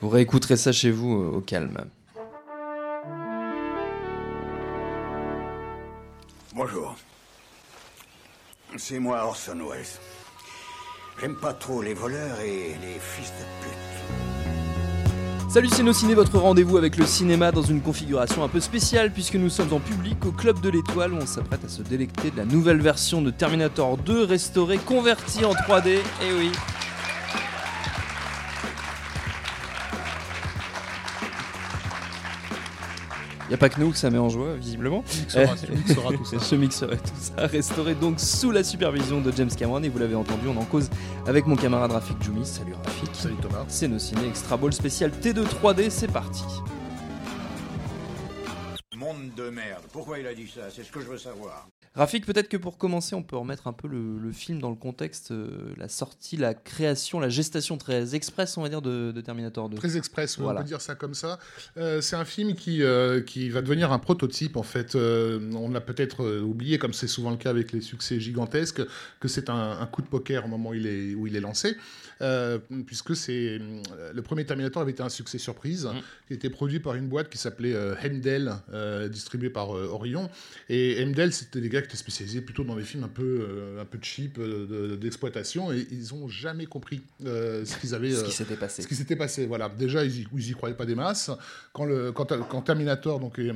Vous réécouterez ça chez vous euh, au calme. Bonjour. C'est moi Orson Welles. J'aime pas trop les voleurs et les fils de pute. Salut c'est nos ciné, votre rendez-vous avec le cinéma dans une configuration un peu spéciale puisque nous sommes en public au Club de l'Étoile où on s'apprête à se délecter de la nouvelle version de Terminator 2 restaurée, convertie en 3D. Et Eh oui. N'y a pas que nous que ça met en joie, visiblement. ça. Je mixerai tout ça. Restauré donc sous la supervision de James Cameron. Et vous l'avez entendu, on en cause avec mon camarade Rafik Djoumi. Salut Rafik. Salut Thomas. C'est nos ciné Extra Ball spécial T2 3D, c'est parti. Monde de merde. Pourquoi il a dit ça? C'est ce que je veux savoir. Rafik, peut-être que pour commencer, on peut remettre un peu le, le film dans le contexte, euh, la sortie, la création, la gestation très express, on va dire, de, de Terminator 2. Très express, ouais, Voilà. on peut dire ça comme ça. Euh, c'est un film qui, euh, qui va devenir un prototype, en fait. Euh, on l'a peut-être oublié, comme c'est souvent le cas avec les succès gigantesques, que c'est un, un coup de poker au moment où il est, où il est lancé. Euh, puisque c'est le premier Terminator avait été un succès surprise, Mm. qui était produit par une boîte qui s'appelait euh, euh, distribuée par euh, Orion. Et Hemdell, c'était des gars qui étaient spécialisés plutôt dans des films un peu, euh, un peu cheap euh, de- d'exploitation, et ils ont jamais compris euh, ce qu'ils avaient. Ce euh, qui s'était passé. ce qui s'était passé, voilà. Déjà, ils y, ils y croyaient pas des masses. Quand, le, quand, quand Terminator, donc, est-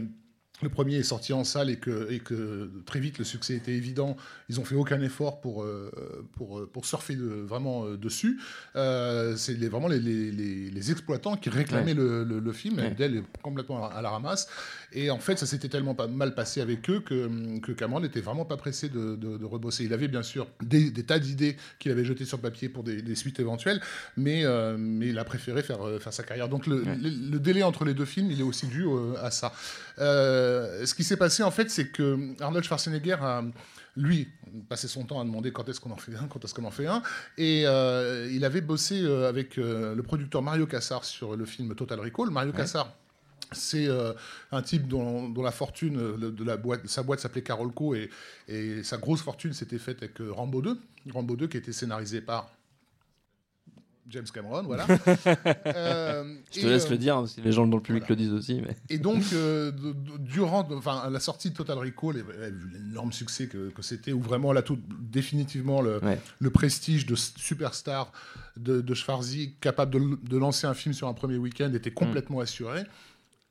le premier est sorti en salle et que, et que très vite le succès était évident, ils ont fait aucun effort pour, pour, pour surfer de- vraiment dessus. Euh, c'est les- vraiment les, les, les- les exploitants qui réclamaient le, le- le film. Ouais. Est complètement à, la ramasse. Et en fait, ça s'était tellement pas mal passé avec eux que, que Cameron n'était vraiment pas pressé de, de- de rebosser. Il avait bien sûr des, des tas d'idées qu'il avait jetées sur papier pour des, des suites éventuelles, mais, euh, mais il a préféré faire, euh, faire sa carrière. Donc le, Ouais. le- le délai entre les deux films, il est aussi dû euh, à ça. Euh, ce qui s'est passé, en fait, c'est que Arnold Schwarzenegger a lui, passé son temps à demander quand est-ce qu'on en fait un, quand est-ce qu'on en fait un. Et euh, il avait bossé euh, avec euh, le producteur Mario Cassar sur le film Total Recall. Mario Cassar, c'est euh, un type dont, dont la fortune euh, de, de la boîte, sa boîte s'appelait Carolco et, et sa grosse fortune s'était faite avec euh, Rambo 2. Rambo 2 qui a été scénarisé par James Cameron, voilà. Euh, Je te et, laisse euh, le dire, hein, si les gens dans le public voilà. le disent aussi. Mais... et donc, euh, de- de- durant enfin, la sortie de Total Recall, vu l'énorme succès que, que c'était, où vraiment là, tout, définitivement le, Ouais. le prestige de superstar de, de Schwarzy, capable de, de lancer un film sur un premier week-end, était complètement assuré.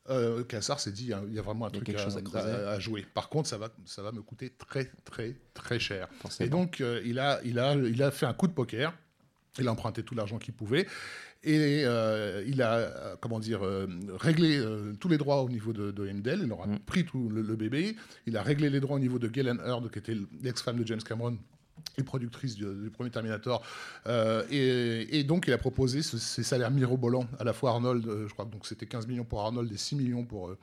Euh, Cassar s'est dit, hein, il y a vraiment un truc quelque à, chose à à- à jouer. Par contre, ça va, ça va me coûter très, très, très cher. Forcément. Et donc, euh, il, a, il, a, il a fait un coup de poker. Il a emprunté tout l'argent qu'il pouvait. Et euh, il a, euh, comment dire, euh, réglé euh, tous les droits au niveau de, de. Il leur a Mm. pris tout le, le bébé. Il a réglé les droits au niveau de Galen Hurd, qui était l'ex-femme de James Cameron et productrice du, du premier Terminator. Euh, et, et donc, il a proposé ce- ces salaires mirobolants à la fois Arnold, euh, je crois que c'était 15 millions pour Arnold et 6 millions pour,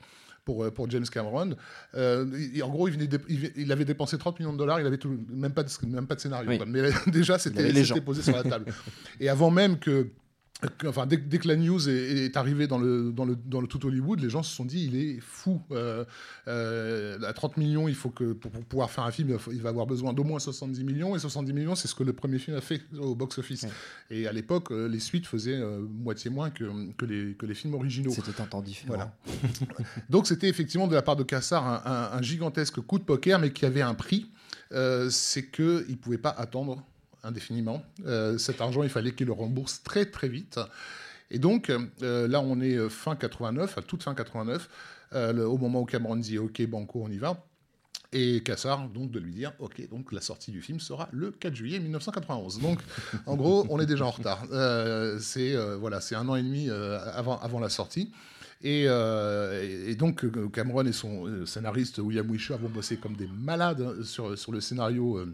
pour, euh, pour James Cameron. Euh, en gros, il, venait dé- il, il avait dépensé 30 millions de dollars, il avait tout- même, pas de, même pas de scénario. Oui. quoi. Mais déjà, c'était posé sur la table. et avant même que- Enfin, dès, dès que la news est, est arrivée dans le, dans, le, dans le tout Hollywood, les gens se sont dit il est fou. Euh, euh, à 30 millions, il faut que pour, pour pouvoir faire un film, il va avoir besoin d'au moins 70 millions. Et 70 millions, c'est ce que le premier film a fait au box-office. Et à l'époque, euh, les suites faisaient euh, moitié moins que, que, les, que les films originaux. C'était un temps différent. Voilà. Donc c'était effectivement de la part de Cassar un, un- un gigantesque coup de poker, mais qui avait un prix. C'est qu'il ne pouvait pas attendre indéfiniment. Euh, cet argent, il fallait qu'il le rembourse très très vite. Et donc euh, là, on est euh, fin 89, à toute fin 89, euh, le- au moment où Cameron dit OK, Banco, on y va. Et Cassar, donc, de lui dire, OK, donc la sortie du film sera le 4 juillet 1991. Donc, en gros, on est déjà en retard. C'est voilà, c'est un an et demi avant, avant la sortie. Et, et- donc, Cameron et son scénariste William Wisher vont bosser comme des malades sur, sur le scénario.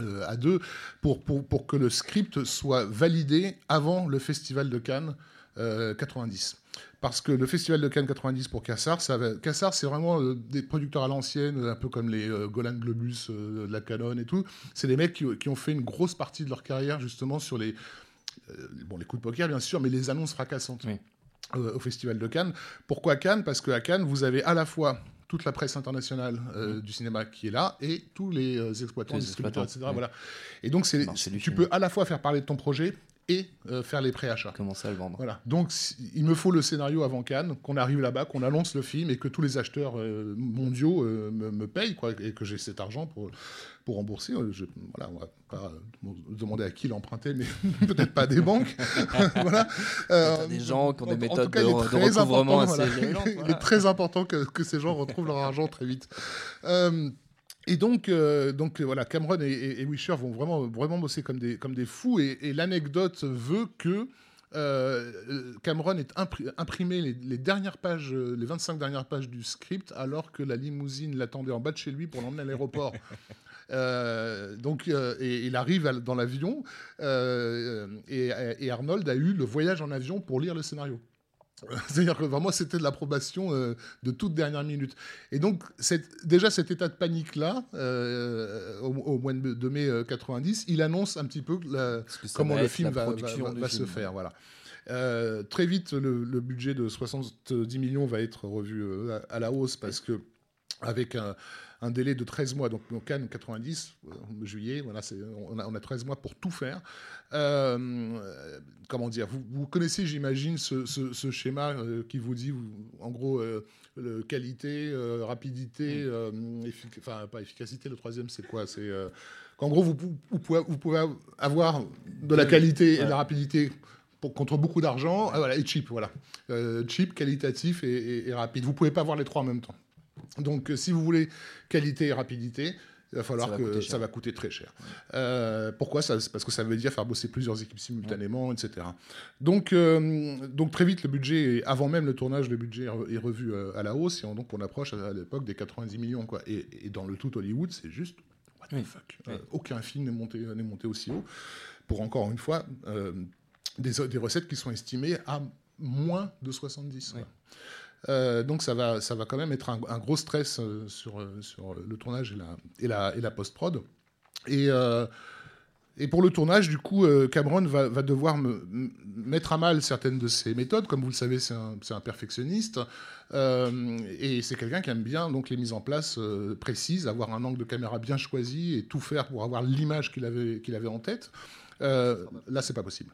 Euh, euh, à deux pour, pour, pour, que le script soit validé avant le festival de Cannes 90. Parce que le festival de Cannes 90 pour Cassar, ça Cassar c'est vraiment des producteurs à l'ancienne, un peu comme les Golan Globus de la Canon et tout. C'est des mecs qui, qui, ont fait une grosse partie de leur carrière justement sur les, bon, les coups de poker bien sûr, mais les annonces fracassantes. au Festival de Cannes. Pourquoi Cannes? Parce qu'à Cannes, vous avez à la fois toute la presse internationale euh, mmh. du cinéma qui est là et tous les euh, exploitants, distributeurs, etc. Voilà. Et donc, c'est, tu peux à la fois faire parler de ton projet et euh, faire les préachats. Commencer à le vendre? Voilà. Donc, il me faut le scénario avant Cannes, qu'on arrive là-bas, qu'on annonce le film et que tous les acheteurs mondiaux me, me, payent quoi, et que j'ai cet argent pour, pour rembourser. Euh, je, voilà, on va pas demander à qui l'emprunter, mais peut-être pas des banques. voilà. Euh, des gens qui ont des méthodes de, recouvrement assez Il est très important que, que, ces gens retrouvent leur argent très vite. Euh, et donc, donc voilà, Cameron et, Wisher vont vraiment, vraiment bosser comme des, comme des fous. Et, l'anecdote veut que Cameron ait imprimé les, les, dernières pages, les 25 dernières pages du script, alors que la limousine l'attendait en bas de chez lui pour l'emmener à l'aéroport. Euh, donc, euh, et, il arrive dans l'avion euh, et, Arnold a eu le voyage en avion pour lire le scénario. C'est-à-dire que vraiment, c'était de l'approbation de toute dernière minute. Et donc, déjà cet état de panique-là, au, mois de, mai 90, il annonce un petit peu comment le film va, se faire. Voilà. très vite, le, budget de 70 millions va être revu à, la hausse parce que avec un, un délai de 13 mois. Donc, Cannes 90, euh, juillet, voilà, on a, on, a, 13 mois pour tout faire. Euh, comment dire vous, connaissez, j'imagine, ce, schéma euh, qui vous dit, en gros, le qualité, rapidité, enfin, pas efficacité, le troisième, c'est quoi? C'est qu'en gros, vous, vous, pouvez, avoir de la qualité et de la rapidité. Pour, contre beaucoup d'argent, ah, voilà, et cheap, voilà. cheap, qualitatif et, et rapide. Vous pouvez pas avoir les trois en même temps. Donc, euh, si vous voulez qualité et rapidité, il va falloir que ça va coûter très cher. Euh, pourquoi ça, Parce que ça veut dire faire bosser plusieurs équipes simultanément, etc. Donc, euh, donc très vite, le budget, avant même le tournage, le budget est revu à la hausse, et donc on approche à l'époque des 90 millions. Quoi. Et, dans le tout Hollywood, c'est juste what the fuck. aucun film n'est monté, monté aussi haut, pour encore une fois des, des, recettes qui sont estimées à moins de 70. Euh, donc ça va, ça va quand même être un, gros stress euh, sur, euh, sur le tournage et la, et la, et la post-prod. Et, et pour le tournage, du coup, Cameron va, va devoir me, mettre à mal certaines de ses méthodes. Comme vous le savez, c'est un, un, perfectionniste. et c'est quelqu'un qui aime bien donc, les mises en place précises, avoir un angle de caméra bien choisi et tout faire pour avoir l'image qu'il avait, qu'il avait en tête. là, c'est pas possible.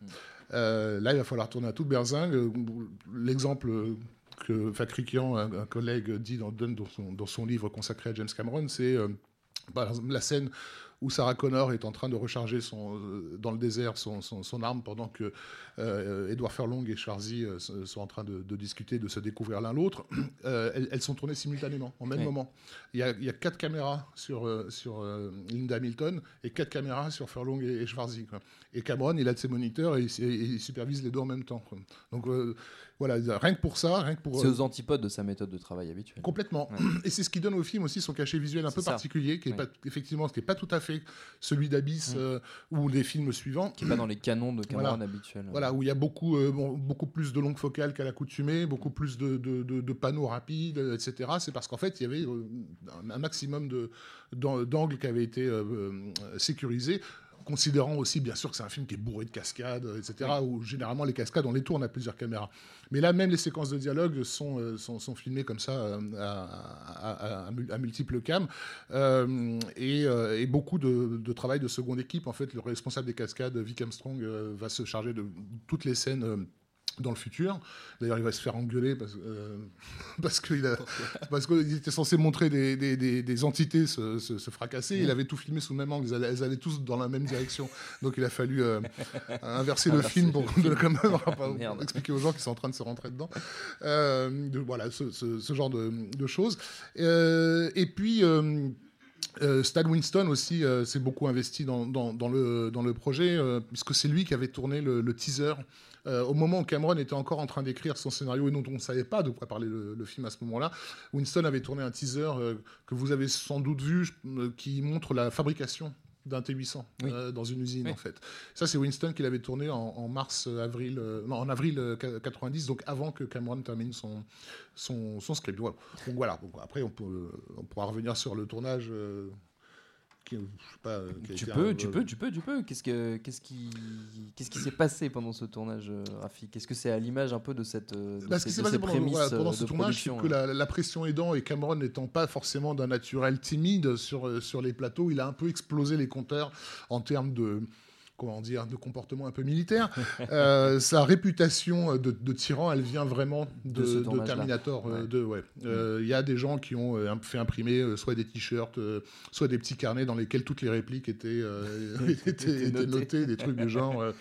là, il va falloir tourner à toute berzingue. L'exemple que Facrikian, un, un, collègue, dit dans, son, dans son, livre consacré à James Cameron, c'est euh, la scène où Sarah Connor est en train de recharger son, euh, dans le désert son, son, arme pendant que euh, Edward Furlong et Charzy euh, sont en train de, discuter, de se découvrir l'un l'autre. elles, sont tournées simultanément, en même moment. Il y, a, il y, a, quatre caméras sur, sur Linda Hamilton et quatre caméras sur Furlong et, et Schwarzy. Et Cameron, il a de ses moniteurs et, il supervise les deux en même temps. Donc voilà, rien que pour ça, rien que pour. C'est aux antipodes de sa méthode de travail habituelle. Complètement. Et c'est ce qui donne au film aussi son cachet visuel un peu particulier, qui est pas, effectivement, ce qui n'est pas tout à fait celui d'Abyss mm. euh, ou des films suivants. Qui n'est pas dans les canons de Cameron habituels. Voilà, où il y a beaucoup, euh, beaucoup plus de longues focales qu'à l'accoutumée, beaucoup plus de, de, de, panneaux rapides, etc. C'est parce qu'en fait, il y avait euh, un maximum d'angles qui avaient été sécurisés considérant aussi bien sûr que c'est un film qui est bourré de cascades, etc., où généralement les cascades, on les tourne à plusieurs caméras. Mais là, même les séquences de dialogue sont, euh, sont, sont filmées comme ça euh, à, à, multiples cams. Euh, et, et, beaucoup de, de, travail de seconde équipe. En fait, le responsable des cascades, Vic Armstrong, va se charger de toutes les scènes dans le futur. D'ailleurs, il va se faire engueuler parce, euh, parce qu'il était censé montrer des, des, des, entités se, se, fracasser. Il avait tout filmé sous le même angle. Elles allaient, elles tous dans la même direction. Donc, il a fallu euh, inverser le film pour quand même expliquer aux gens qui sont en train de se rentrer dedans. Euh, voilà, ce, ce, genre de, de choses. et puis. Euh, Stan Winston aussi s'est beaucoup investi dans, dans, dans, le, dans le projet, puisque c'est lui qui avait tourné le, le teaser euh, au moment où Cameron était encore en train d'écrire son scénario et dont on ne savait pas de quoi parler le, film à ce moment-là, Winston avait tourné un teaser euh, que vous avez sans doute vu, euh, qui montre la fabrication d'un T800 Oui. euh, dans une usine Oui. en fait. Ça c'est Winston qui l'avait tourné en, en mars, euh, avril, euh, non en avril euh, 90, donc avant que Cameron termine son son, son script. Voilà. Donc voilà. Après on peut on pourra revenir sur le tournage. Euh, qui, je sais pas, euh, qui Tu peux, un- tu peux, tu peux, tu peux. Qu'est-ce que, qu'est-ce qui, qu'est-ce qui s'est passé pendant ce tournage, euh, Rafi Qu'est-ce que c'est à l'image un peu de cette, euh, de Bah, ce ces, qui s'est de passé ces pendant, prémices voilà, pendant euh, ce tournage, c'est que hein. la, la pression aidant et Cameron n'étant pas forcément d'un naturel timide sur, euh, sur les plateaux, il a un peu explosé les compteurs en termes de comment dire de comportement un peu militaire. Euh, sa réputation de, de tyran, elle vient vraiment de. Terminator euh, Ouais. 2. ouais. Euh, Il y a des gens qui ont euh, fait imprimer euh, soit des t-shirts, euh, soit des petits carnets dans lesquels toutes les répliques étaient, euh, étaient, Étaient étaient notées. des trucs du genre. euh,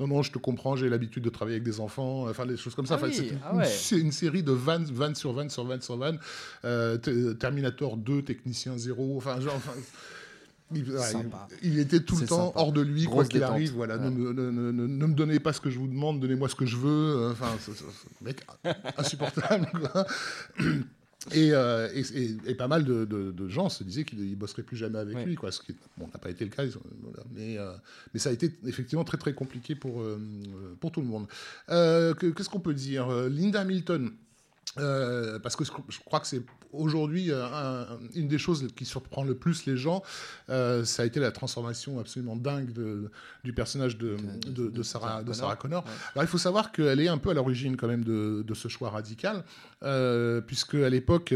non, non, je te comprends, j'ai l'habitude de travailler avec des enfants, enfin des choses comme ça. Ah Enfin, oui, c'est une, ah ouais. une série de vannes, vannes sur vannes sur vannes sur vannes. Euh, Terminator 2, Technicien 0, enfin, genre. enfin, il, ouais, était tout le temps sympa. hors de lui, quoi qu'il arrive. Voilà, Ouais. ne, me- ne- ne- ne- ne me donnez pas ce que je vous demande, donnez-moi ce que je veux. euh, Enfin, mec insupportable. quoi. Et, euh, et, et- et pas mal de, de- de gens se disaient qu'ils ne bosseraient plus jamais avec lui. Quoi, ce qui bon, n'a pas été le cas. ils ont- voilà. mais, euh, mais ça a été effectivement très très compliqué pour, pour tout le monde. Que- Qu'est-ce qu'on peut dire? Linda Hamilton. Euh, parce que je, crois que c'est aujourd'hui euh, un- une des choses qui surprend le plus les gens, euh, ça a été la transformation absolument dingue de- du personnage de, Sarah, Connor. Ouais. Alors, il faut savoir qu'elle est un peu à l'origine quand même de, ce choix radical, puisque à l'époque,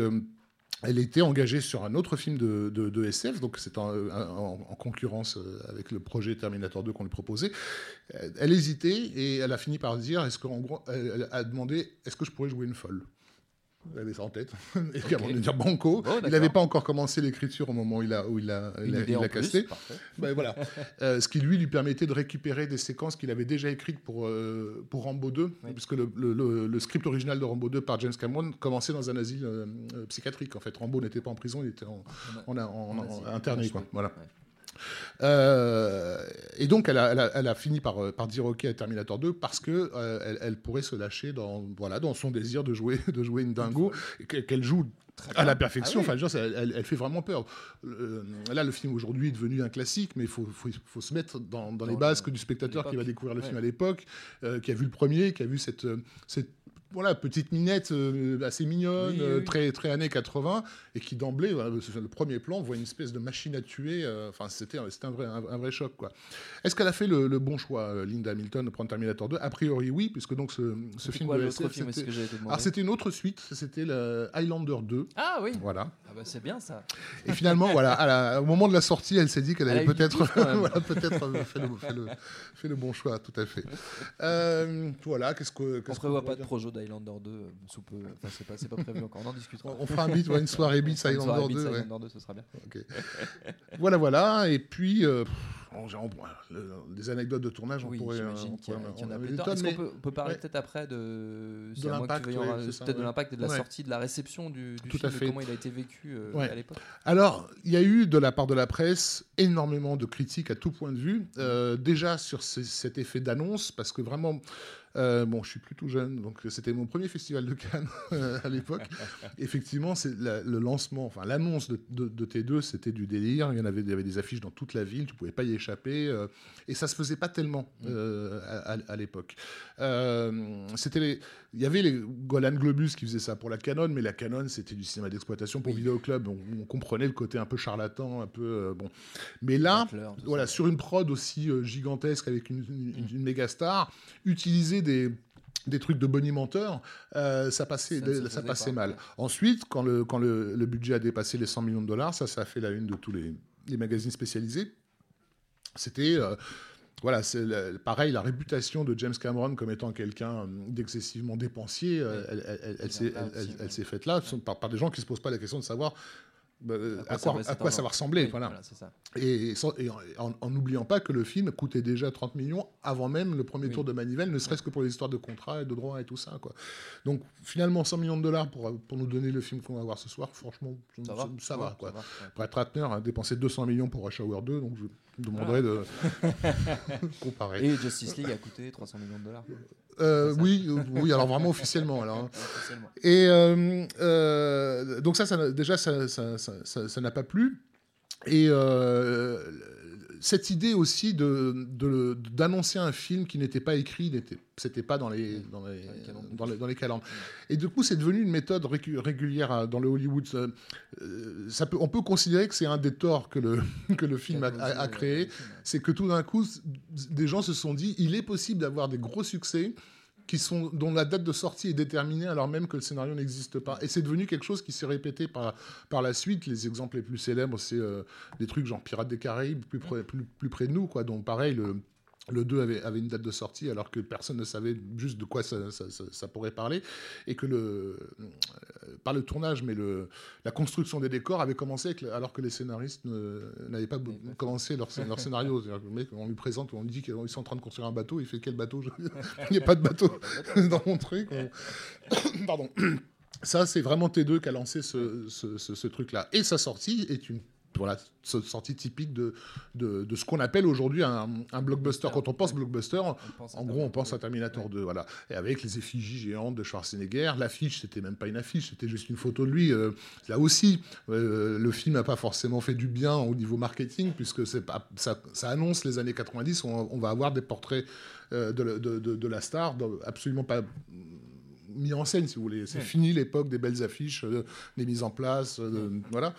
elle était engagée sur un autre film de, de- de SF, donc c'est en, en- en concurrence avec le projet Terminator 2 qu'on lui proposait. Elle hésitait et elle a fini par dire, est-ce qu'en gros, elle a demandé, est-ce que je pourrais jouer une folle? Elle avait ça en tête. Et puis avant de dire banco, Bon, il n'avait pas encore commencé l'écriture au moment où il a, où il a, il a- il a casté. Ben voilà. Euh, ce qui lui lui permettait de récupérer des séquences qu'il avait déjà écrites pour, euh, pour Rambo 2, Oui. puisque le, le- le- le script original de Rambo 2 par James Cameron commençait dans un asile euh, psychiatrique. En fait, Rambo n'était pas en prison, il était en, en, en- en- En asile. en- interné. Quoi. Voilà. Ouais. Euh, et donc, elle a, elle a- elle a fini par, euh, par dire OK à Terminator 2 parce que euh, elle, elle pourrait se lâcher dans, voilà, dans son désir de jouer, de jouer une dingo, qu'elle joue à la perfection. Ah oui. Enfin, dire, elle, fait vraiment peur. Euh, là, le film aujourd'hui est devenu un classique, mais il faut, faut, faut se mettre dans, dans les bases le- que du spectateur qui va découvrir le Ouais. film à l'époque, euh, qui a vu le premier, qui a vu cette, cette voilà, petite minette euh, assez mignonne, Oui, euh, oui. très, très années 80, et qui d'emblée, voilà, le premier plan, voit une espèce de machine à tuer. euh, Enfin, c'était c'était un vrai, un, un vrai choc. quoi. Est-ce qu'elle a fait le, le bon choix, euh, Linda Hamilton, de prendre Terminator 2 A priori, oui, puisque donc ce, film quoi de l'autre SF, film Est-ce c'était- alors c'était une autre suite, c'était le Highlander 2. Ah oui. Voilà. Ah bah c'est bien ça. Et finalement, voilà, à la- au moment de la sortie, elle s'est dit qu'elle avait peut-être voilà, euh, fait, le, fait le- fait le bon choix, tout à fait. Euh, voilà, qu'est-ce que. On prévoit pas de projo d'Highlander 2 euh, sous peu. Enfin c'est pas, c'est pas prévu encore. On en discutera. On fera un beat, ouais, une soirée beat Highlander Beats 2. ouais. Highlander 2, ce sera bien. Ok. voilà, voilà. Et puis, euh, on- on- le- des anecdotes de tournage, on Oui, pourrait. j'imagine qu'il y, y en a Est-ce qu'on peut, parler ouais. peut-être après de, De l'impact, ouais, de ouais. l'impact et de la Ouais. sortie, de la réception du, du Tout film, à de comment il a été vécu euh, à l'époque. Alors, il y a eu de la part de la presse énormément de critiques à tout point de vue. Euh, déjà sur ce- cet effet d'annonce, parce que vraiment, euh, bon, je suis plutôt jeune, donc c'était mon premier festival de Cannes à l'époque. Effectivement, c'est la- le lancement, enfin l'annonce de, de- de T2, c'était du délire. Il y en avait, il y avait des affiches dans toute la ville, tu pouvais pas y échapper, euh, et ça se faisait pas tellement euh, à, l'époque. Euh, c'était il y avait les Golan Globus qui faisaient ça pour la Canon, mais la Canon c'était du cinéma d'exploitation pour Vidéoclub. On, on comprenait le côté un peu charlatan, un peu bon. Mais là, voilà, ça. sur une prod aussi gigantesque avec une, une, une méga star, utiliser des des trucs de bonimenteur, euh, ça passait, Ça passait pas, mal. Ensuite, quand, le, quand le, le budget a dépassé les 100 millions de dollars, ça, ça a fait la une de tous les, les magazines spécialisés. C'était, euh, voilà, c'est pareil, la réputation de James Cameron comme étant quelqu'un euh, d'excessivement dépensier, euh, elle, elle- elle- s'est- ouais. faite là, par, par des gens qui ne se posent pas la question de savoir bah, à quoi, va à quoi ça va ressembler. Oui, voilà. c'est ça. Et, en- n'oubliant pas que le film coûtait déjà 30 millions avant même le premier Oui. tour de manivelle, ne serait-ce que pour les histoires de contrats et de droits et tout ça. Quoi. Donc finalement, 100 millions de dollars pour, pour nous donner le film qu'on va voir ce soir, franchement, ça, Ça va, ça va, quoi. ouais. Brett Ratner a dépensé 200 millions pour Rush Hour 2, donc je demanderais de comparer. Et Justice League a coûté 300 millions de dollars. Euh, oui, euh, oui, alors vraiment officiellement. Alors, hein. Officiellement. Et euh, euh, donc ça, ça n'a- déjà, ça ça- ça- ça- ça n'a pas plu. Et euh, cette idée aussi de, d'annoncer un film qui n'était pas écrit, n'était, c'était pas dans les, dans les, dans les, dans les calendes. Et du coup, c'est devenu une méthode régulière dans le Hollywood. Ça, euh, ça peut, on peut considérer que c'est un des torts que le, que le film a, a- a créé. C'est que tout d'un coup, des gens se sont dit, il est possible d'avoir des gros succès qui sont, dont la date de sortie est déterminée alors même que le scénario n'existe pas. Et c'est devenu quelque chose qui s'est répété par, par la suite. Les exemples les plus célèbres, c'est euh, des trucs genre Pirates des Caraïbes, plus près, plus, plus près de nous, quoi. Donc pareil, le, le 2 avait, avait une date de sortie alors que personne ne savait juste de quoi ça, ça- ça- ça pourrait parler. Et que le, euh, pas le tournage, mais le, la construction des décors avait commencé avec alors que les scénaristes n'avaient pas commencé leur, leur scénario. Le mec, on lui présente, on lui dit qu'ils sont en train de construire un bateau, il fait quel bateau? Il n'y a pas de bateau dans mon truc. On- Pardon. Ça, c'est vraiment T2 qui a lancé ce, ce- ce- ce truc-là. Et sa sortie est une voilà, sortie typique de, de, de ce qu'on appelle aujourd'hui un, un blockbuster. Quand on pense blockbuster, pense en gros, on pense à Terminator 2. Voilà. Et avec les effigies géantes de Schwarzenegger, l'affiche, c'était même pas une affiche, c'était juste une photo de lui. Euh, là aussi, euh, le film n'a pas forcément fait du bien au niveau marketing, puisque pas, ça, ça annonce les années 90. On, on va avoir des portraits euh, de, la- de- de- de la star, absolument pas mis en scène, si vous voulez. C'est fini l'époque des belles affiches, des mises en place, voilà.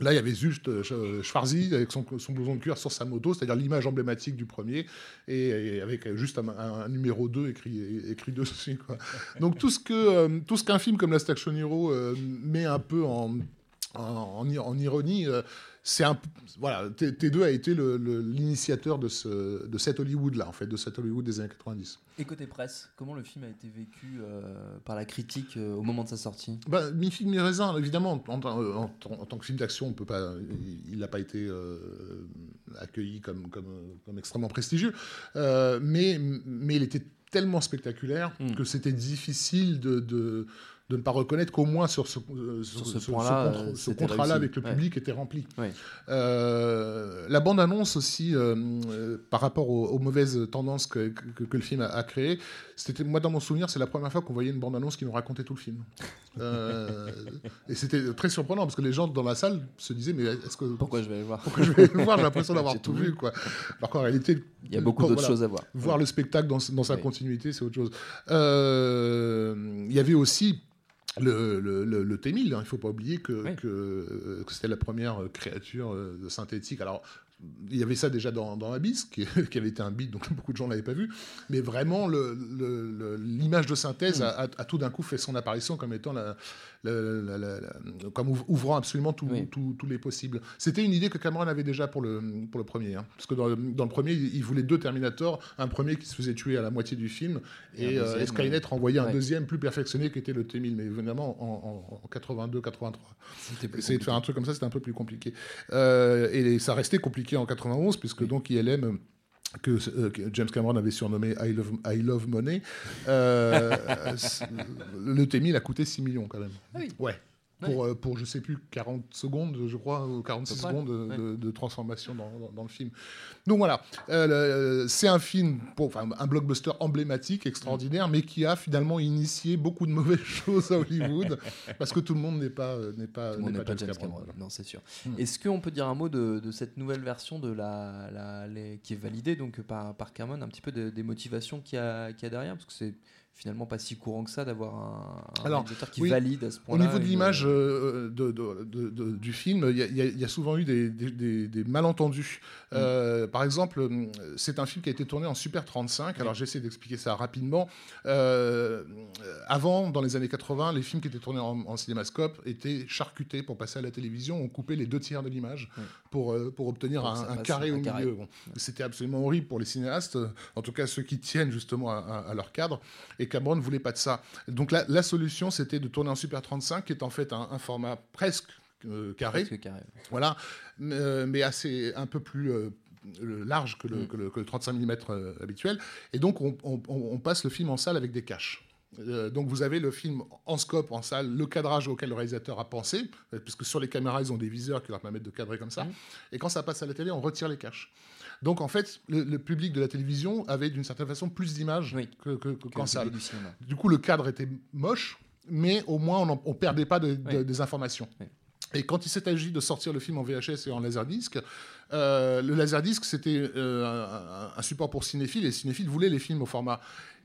Là, il y avait juste euh, Sch- Schwarzy avec son, son blouson de cuir sur sa moto, c'est-à-dire l'image emblématique du premier, et, avec juste un, numéro 2 écrit, dessus. Donc tout ce que euh, tout ce qu'un film comme Last Action Hero euh, met un peu en, ironie, euh, c'est un voilà, T- T2 a été l'initiateur de, ce, de cet Hollywood-là, en fait, de cet Hollywood des années 90. Et côté presse, comment le film a été vécu euh, par la critique euh, au moment de sa sortie? Bah, mi figue mi raisin, évidemment. En, en- en- en tant que film d'action, on peut pas, il n'a pas été euh, accueilli comme, comme, comme extrêmement prestigieux, mais, mais il était tellement spectaculaire Mm. que c'était difficile de, de, de ne pas reconnaître qu'au moins sur ce, euh, Sur ce euh, ce contrat-là avec le Ouais. public était rempli. Ouais. Euh, la bande-annonce aussi, euh, par rapport aux, aux mauvaises tendances que, que, que le film a, a créées, c'était moi dans mon souvenir, c'est la première fois qu'on voyait une bande-annonce qui nous racontait tout le film. Et c'était très surprenant parce que les gens dans la salle se disaient mais est-ce que Pourquoi je vais aller voir pourquoi je vais le voir J'ai l'impression d'avoir tout vu quoi. Alors qu'en réalité, Il y a beaucoup d'autres voilà, choses à voir. Voir le spectacle dans, dans sa continuité, c'est autre chose. Il y avait aussi le, le, le- le T-1000. hein. Il ne faut pas oublier que, Oui. que, euh, que c'était la première euh, créature euh, synthétique. Alors, il y avait ça déjà dans, dans Abyss, qui, qui avait été un beat, donc beaucoup de gens ne l'avaient pas vu. Mais vraiment, l'image de synthèse Mm. a, a- a tout d'un coup fait son apparition comme étant la, comme ouv- ouvrant absolument tout- Oui. tous les possibles. C'était une idée que Cameron avait déjà pour le, pour le premier. hein. Parce que dans, le- dans le premier, il voulait deux Terminators. Un premier qui se faisait tuer à la moitié du film. Et euh, et Skynet renvoyait un deuxième plus perfectionné qui était le T-1000. Mais évidemment, en, en, 82-83. C'était plus Essayer de faire un truc comme ça, c'était un peu plus compliqué. Euh, et ça restait compliqué en 91, puisque donc ILM que, euh, que James Cameron avait surnommé I Love, I Love Money, euh, le T-1000 a coûté 6 millions quand même. Ah oui. Ouais. Pour, euh, pour, je sais plus, 40 secondes, je crois, ou 46 À peu près, secondes de, ouais. de- de transformation dans, dans- dans le film. Donc voilà, Euh, le- c'est un film, pour, enfin, un blockbuster emblématique, extraordinaire, mais qui a finalement initié beaucoup de mauvaises choses à Hollywood, parce que tout le monde n'est pas, euh, n'est pas, n'est n'est pas James Cameron, voilà. non, c'est sûr. Mm. Est-ce qu'on peut dire un mot de, de cette nouvelle version de la, la- les- qui est validée donc par, par Cameron, un petit peu de- des motivations qu'il y, a, qu'il y a derrière Parce que c'est finalement pas si courant que ça d'avoir un, un Alors, réalisateur qui oui, valide à ce Au point-là. niveau de l'image euh, de, de- de- de- du film, il y, a- y y souvent eu des, des- des- des malentendus. Mm. Euh, par exemple, euh, c'est un film qui a été tourné en Super 35. Alors j'essaie d'expliquer ça rapidement. Euh, avant, dans les années 80, les films qui étaient tournés en, en cinémascope étaient charcutés pour passer à la télévision. On coupait les deux tiers de l'image pour, euh, pour obtenir un, carré au carré. milieu. Bon. C'était absolument horrible pour les cinéastes, euh, en tout cas ceux qui tiennent justement à, à- à leur cadre. Et Cameron ne voulait pas de ça. Donc la, la solution, c'était de tourner en Super 35, qui est en fait un, un format presque euh, carré, Presque carré. voilà, mais, euh, mais assez un peu plus euh, large que le, Mm. que le- que le 35 mm habituel. Et donc on, on- on- on passe le film en salle avec des caches. Euh, donc vous avez le film en scope, en salle, le cadrage auquel le réalisateur a pensé, puisque sur les caméras, ils ont des viseurs qui leur permettent de cadrer comme ça. Mhm. Et quand ça passe à la télé, on retire les caches. Donc en fait, le, le public de la télévision avait d'une certaine façon plus d'images Oui. que, que- que- Que qu'en le salle. du coup, le cadre était moche, mais au moins on ne perdait pas de- de- Oui. des informations. Oui. Et quand il s'est agi de sortir le film en VHS et en laserdisc, euh, le laserdisc c'était euh, un, un, support pour cinéphiles et les cinéphiles voulaient les films au format.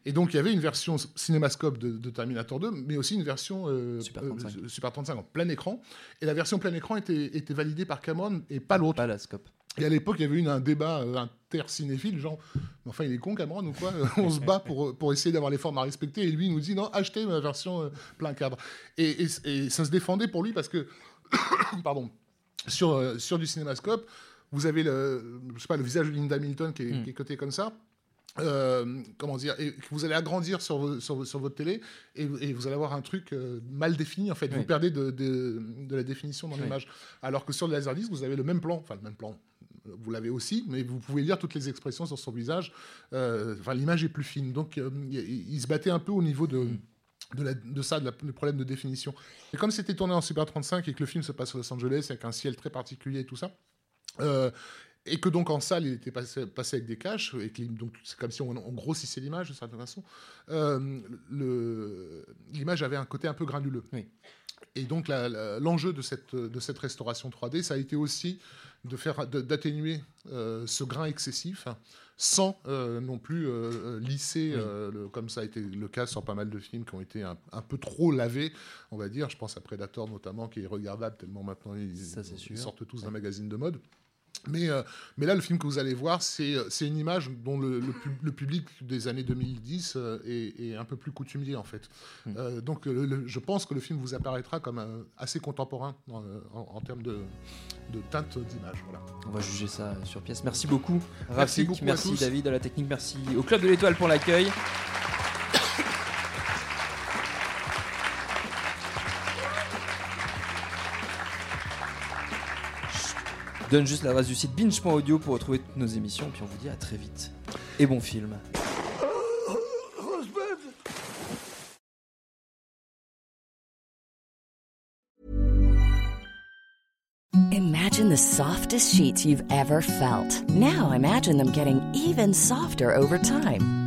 Et donc il y avait une version cinémascope de, de Terminator 2, mais aussi une version euh, Super 35. euh, Super 35 en plein écran. Et la version plein écran était, était validée par Cameron et pas l'autre. Pas la scope. Et à l'époque, il y avait eu un débat euh, inter-cinéphile, genre, mais enfin, il est con, Cameron, ou quoi On se bat pour, pour essayer d'avoir les formes à respecter, et lui, il nous dit, non, achetez ma version euh, plein cadre. Et, et- et ça se défendait pour lui parce que, pardon, sur, euh, sur du cinémascope, vous avez le, je sais pas, le visage de Linda Hamilton qui est, Mm. qui est coté comme ça. Euh, comment dire, et que vous allez agrandir sur, vo- sur, vo- sur votre télé et, et vous allez avoir un truc euh, mal défini en fait. Oui. Vous perdez de, de, de la définition dans Oui. l'image. Alors que sur le Laserdisc, vous avez le même plan, enfin le même plan. Vous l'avez aussi, mais vous pouvez lire toutes les expressions sur son visage. Euh, Enfin, l'image est plus fine. Donc, euh, il, se battait un peu au niveau de, de, la- de ça, de le problème de définition. Et comme c'était tourné en Super 35 et que le film se passe à Los Angeles avec un ciel très particulier et tout ça, euh, et que donc en salle il était passé, passé avec des caches, et que, donc c'est comme si on, on grossissait l'image de certaine façon, euh, l'image avait un côté un peu granuleux. Oui. Et donc l'enjeu de cette, de cette restauration 3D, ça a été aussi de faire d'atténuer euh, ce grain excessif sans euh, non plus euh, lisser, le- comme ça a été le cas sur pas mal de films qui ont été un, un peu trop lavés, on va dire. Je pense à Predator notamment, qui est regardable tellement maintenant Ça, ils sortent tous d'un magazine de mode. Mais, euh, mais là, le film que vous allez voir, c'est c'est une image dont le, le pub- le public des années 2010 euh, est, est un peu plus coutumier, en fait. Hmm. Euh, donc, le- je pense que le film vous apparaîtra comme euh, assez contemporain en, en- en termes de, de teinte d'image. Voilà. On va juger ça sur pièce. Merci beaucoup, Merci beaucoup merci. David à la technique. Merci au Club de l'Étoile pour l'accueil. Donne juste l'adresse du site binge.audio pour retrouver toutes nos émissions. Puis on vous dit à très vite. Et bon film. Imagine the softest sheets you've ever felt. Now imagine them getting even softer over time.